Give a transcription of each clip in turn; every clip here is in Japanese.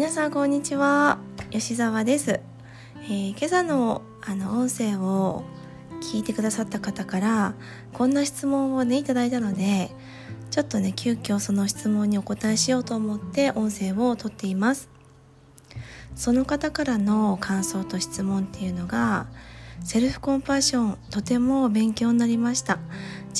皆さんこんにちは。吉澤です、えー、今朝のあの音声を聞いてくださった方からこんな質問をねいただいたのでちょっとね急遽その質問にお答えしようと思って音声をとっています。その方からの感想と質問っていうのがセルフコンパッションとても勉強になりました。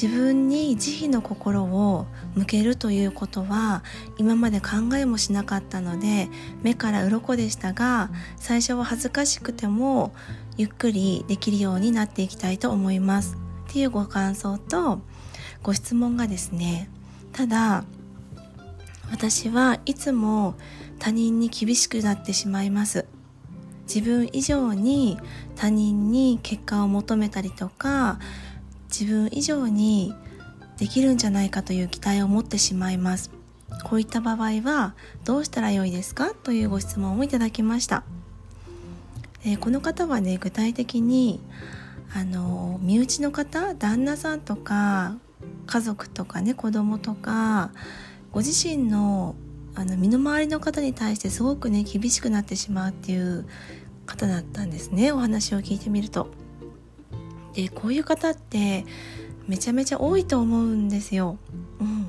自分に慈悲の心を向けるということは今まで考えもしなかったので目から鱗でしたが最初は恥ずかしくてもゆっくりできるようになっていきたいと思います。っていうご感想とご質問がですねただ私はいつも他人に厳しくなってしまいます。自分以上に他人に結果を求めたりとか自分以上にできるんじゃないかという期待を持ってしまいます。こういった場合はどうしたらよいですか？というご質問をいただきました、えー、この方はね具体的にあの身内の方旦那さんとか家族とかね子供とかご自身のあの身の回りの方に対してすごくね厳しくなってしまうっていう方だったんですね。お話を聞いてみると。でこういう方ってめちゃめちゃ多いと思うんですよ。うん、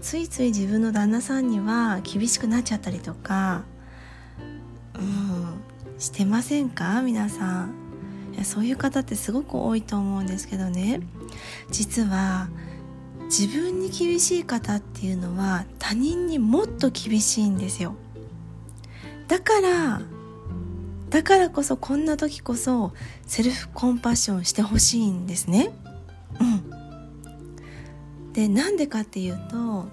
ついつい自分の旦那さんには厳しくなっちゃったりとか、うん、してませんか？皆さん。いやそういう方ってすごく多いと思うんですけどね。実は自分に厳しい方っていうのは他人にもっと厳しいんですよ。だからだからこそこんな時こそセルフコンパッションしてほしいんですね。うん、でなんでかっていうと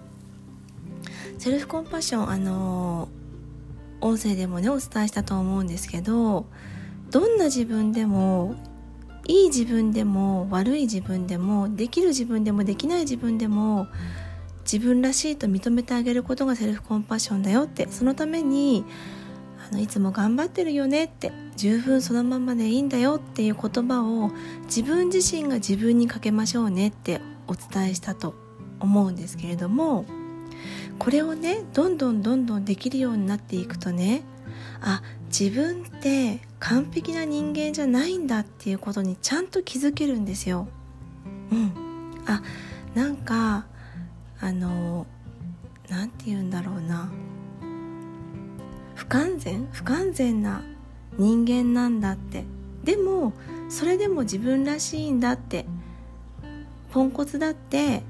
セルフコンパッションあの音声でもねお伝えしたと思うんですけどどんな自分でもいい自分でも悪い自分でもできる自分でもできない自分でも自分らしいと認めてあげることがセルフコンパッションだよってそのためにのいつも頑張ってるよねって十分そのままでいいんだよっていう言葉を自分自身が自分にかけましょうねってお伝えしたと思うんですけれどもこれをねどんどんどんどんできるようになっていくとねあ自分って完璧な人間じゃないんだっていうことにちゃんと気づけるんですよ。うん、あなんかあの何て言うんだろうな不完全？不完全な人間なんだって。でもそれでも自分らしいんだって。ポンコツだって。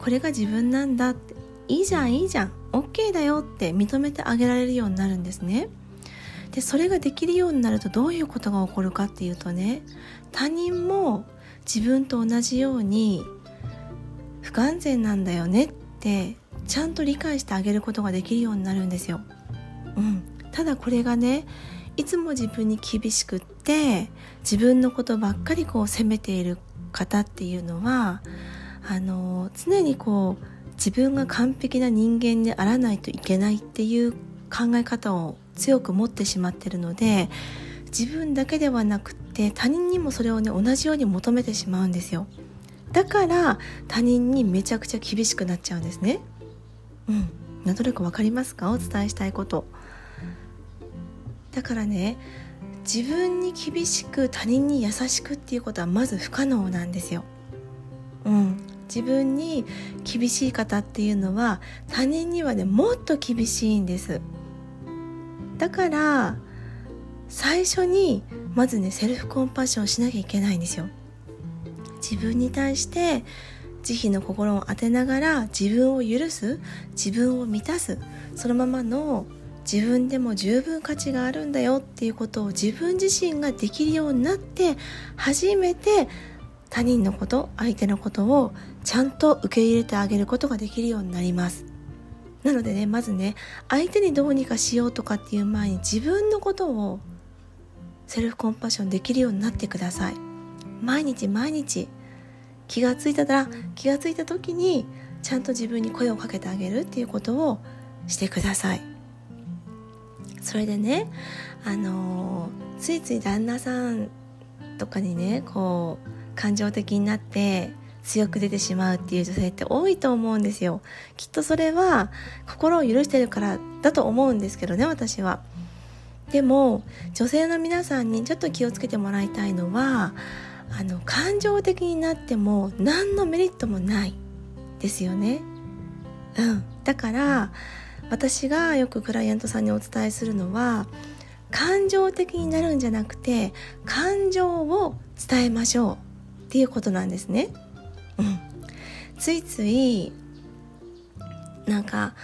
これが自分なんだって。いいじゃんいいじゃん。OK だよって。認めてあげられるようになるんですね。でそれができるようになるとどういうことが起こるかっていうとね。他人も自分と同じように不完全なんだよねってちゃんと理解してあげることができるようになるんですよ。うん、ただこれがねいつも自分に厳しくって自分のことばっかりこう責めている方っていうのはあの常にこう自分が完璧な人間であらないといけないっていう考え方を強く持ってしまってるので自分だけではなくって他人にもそれをね同じように求めてしまうんですよ。だから他人にめちゃくちゃ厳しくなっちゃうんですね。うん。なんとなく分かりますか？お伝えしたいこと。だからね自分に厳しく他人に優しくっていうことはまず不可能なんですよ。うん、自分に厳しい方っていうのは他人にはねもっと厳しいんです。だから最初にまずねセルフコンパッションしなきゃいけないんですよ。自分に対して慈悲の心を当てながら自分を許す自分を満たすそのままの自分でも十分価値があるんだよっていうことを自分自身ができるようになって初めて他人のこと相手のことをちゃんと受け入れてあげることができるようになります。なのでねまずね相手にどうにかしようとかっていう前に自分のことをセルフコンパッションできるようになってください。毎日毎日気がついたら気がついた時にちゃんと自分に声をかけてあげるっていうことをしてください。それでねあのついつい旦那さんとかにねこう感情的になって強く出てしまうっていう女性って多いと思うんですよ。きっとそれは心を許してるからだと思うんですけどね私は。でも女性の皆さんにちょっと気をつけてもらいたいのはあの感情的になっても何のメリットもないですよね。うん。だから私がよくクライアントさんにお伝えするのは感情的になるんじゃなくて感情を伝えましょうっていうことなんですね。うん、ついついなんか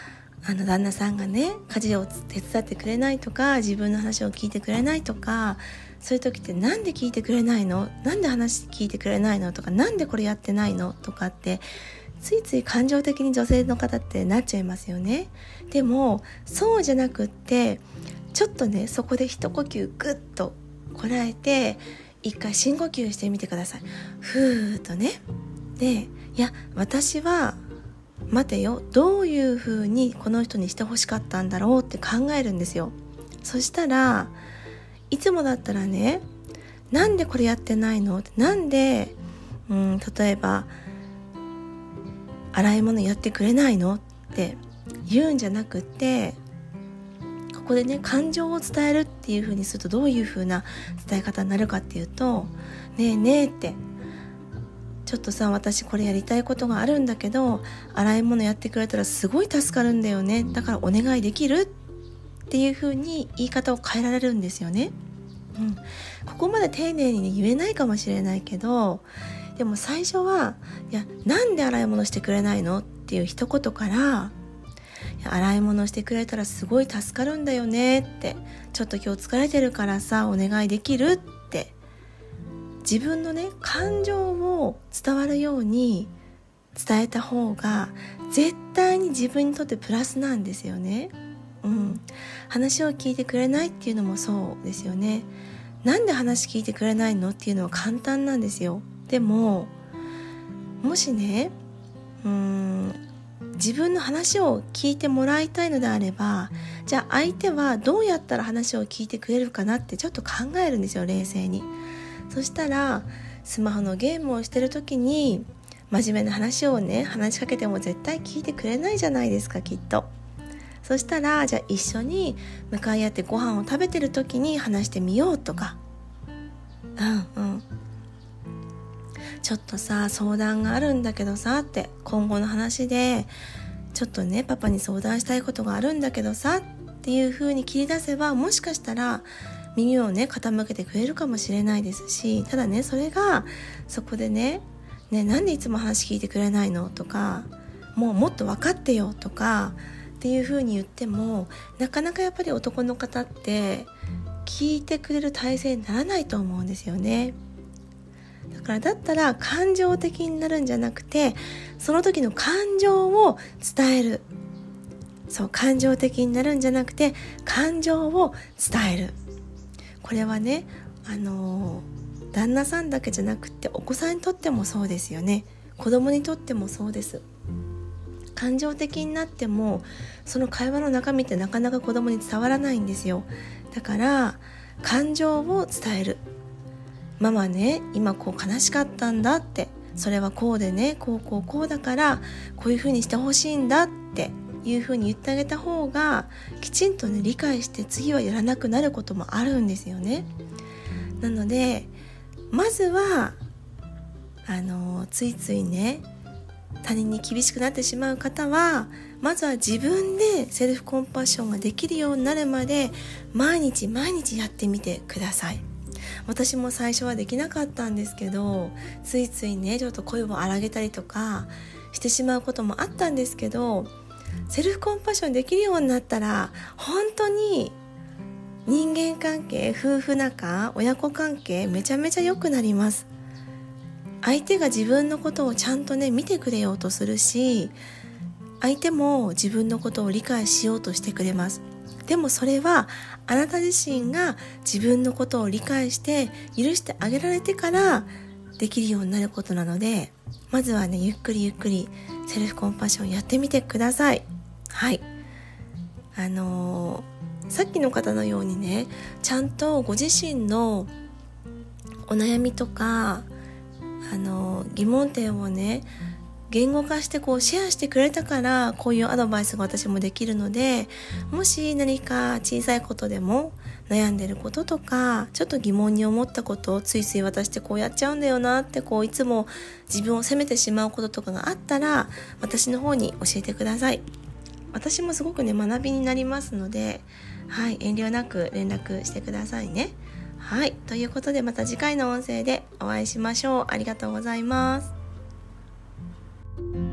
あの旦那さんがね家事を手伝ってくれないとか自分の話を聞いてくれないとかそういう時って何で聞いてくれないの？なんで話聞いてくれないの？とか何でこれやってないの？とかってついつい感情的に女性の方ってなっちゃいますよね。でもそうじゃなくってちょっとねそこで一呼吸グッとこらえて一回深呼吸してみてください。ふーっとね。でいや私は待てよ。どういうふうにこの人にしてほしかったんだろうって考えるんですよ。そしたらいつもだったらねなんでこれやってないの？なんで、うん、例えば洗い物やってくれないの？って言うんじゃなくてここでね感情を伝えるっていう風にするとどういう風な伝え方になるかっていうと「ねえねえ」ってちょっとさ私これやりたいことがあるんだけど洗い物やってくれたらすごい助かるんだよね。だからお願いできるっていう風に言い方を変えられるんですよね。うん、ここまで丁寧に、ね、言えないかもしれないけどでも最初は「いやなんで洗い物してくれないの?」っていう一言から洗い物してくれたらすごい助かるんだよねってちょっと今日疲れてるからさお願いできるって自分のね感情を伝わるように伝えた方が絶対に自分にとってプラスなんですよね。うん、話を聞いてくれないっていうのもそうですよね。なんで話聞いてくれないのっていうのは簡単なんですよ。でももしねうん自分の話を聞いてもらいたいのであればじゃあ相手はどうやったら話を聞いてくれるかなってちょっと考えるんですよ冷静に。そしたらスマホのゲームをしてる時に真面目な話をね話しかけても絶対聞いてくれないじゃないですかきっと。そしたらじゃあ一緒に向かい合ってご飯を食べてる時に話してみようとか。うんうん。ちょっとさ相談があるんだけどさって今後の話でちょっとねパパに相談したいことがあるんだけどさっていう風に切り出せばもしかしたら耳をね傾けてくれるかもしれないですしただねそれがそこでね「ねなんでいつも話聞いてくれないの?」とか「もうもっと分かってよ」とかっていう風に言ってもなかなかやっぱり男の方って聞いてくれる体制にならないと思うんですよね。だからだったら感情的になるんじゃなくてその時の感情を伝える。そう感情的になるんじゃなくて感情を伝える。これはねあの旦那さんだけじゃなくてお子さんにとってもそうですよね。子供にとってもそうです。感情的になってもその会話の中身ってなかなか子供に伝わらないんですよ。だから感情を伝える。ママね今こう悲しかったんだってそれはこうでねこうこうこうだからこういうふうにしてほしいんだっていうふうに言ってあげた方がきちんとね理解して次はやらなくなることもあるんですよね。なのでまずはあのついついね他人に厳しくなってしまう方はまずは自分でセルフコンパッションができるようになるまで毎日毎日やってみてください。私も最初はできなかったんですけどついついねちょっと声を荒げたりとかしてしまうこともあったんですけどセルフコンパッションできるようになったら本当に人間関係夫婦仲親子関係めちゃめちゃ良くなります。相手が自分のことをちゃんとね見てくれようとするし相手も自分のことを理解しようとしてくれます。でもそれはあなた自身が自分のことを理解して許してあげられてからできるようになることなのでまずはねゆっくりゆっくりセルフコンパッションやってみてください。はい。あのー、さっきの方のようにねちゃんとご自身のお悩みとかあの疑問点をね言語化してこうシェアしてくれたからこういうアドバイスが私もできるのでもし何か小さいことでも悩んでることとかちょっと疑問に思ったことをついつい私ってこうやっちゃうんだよなってこういつも自分を責めてしまうこととかがあったら私の方に教えてください。私もすごくね学びになりますのではい遠慮なく連絡してくださいね。はいということでまた次回の音声でお会いしましょう。ありがとうございます。Thank you.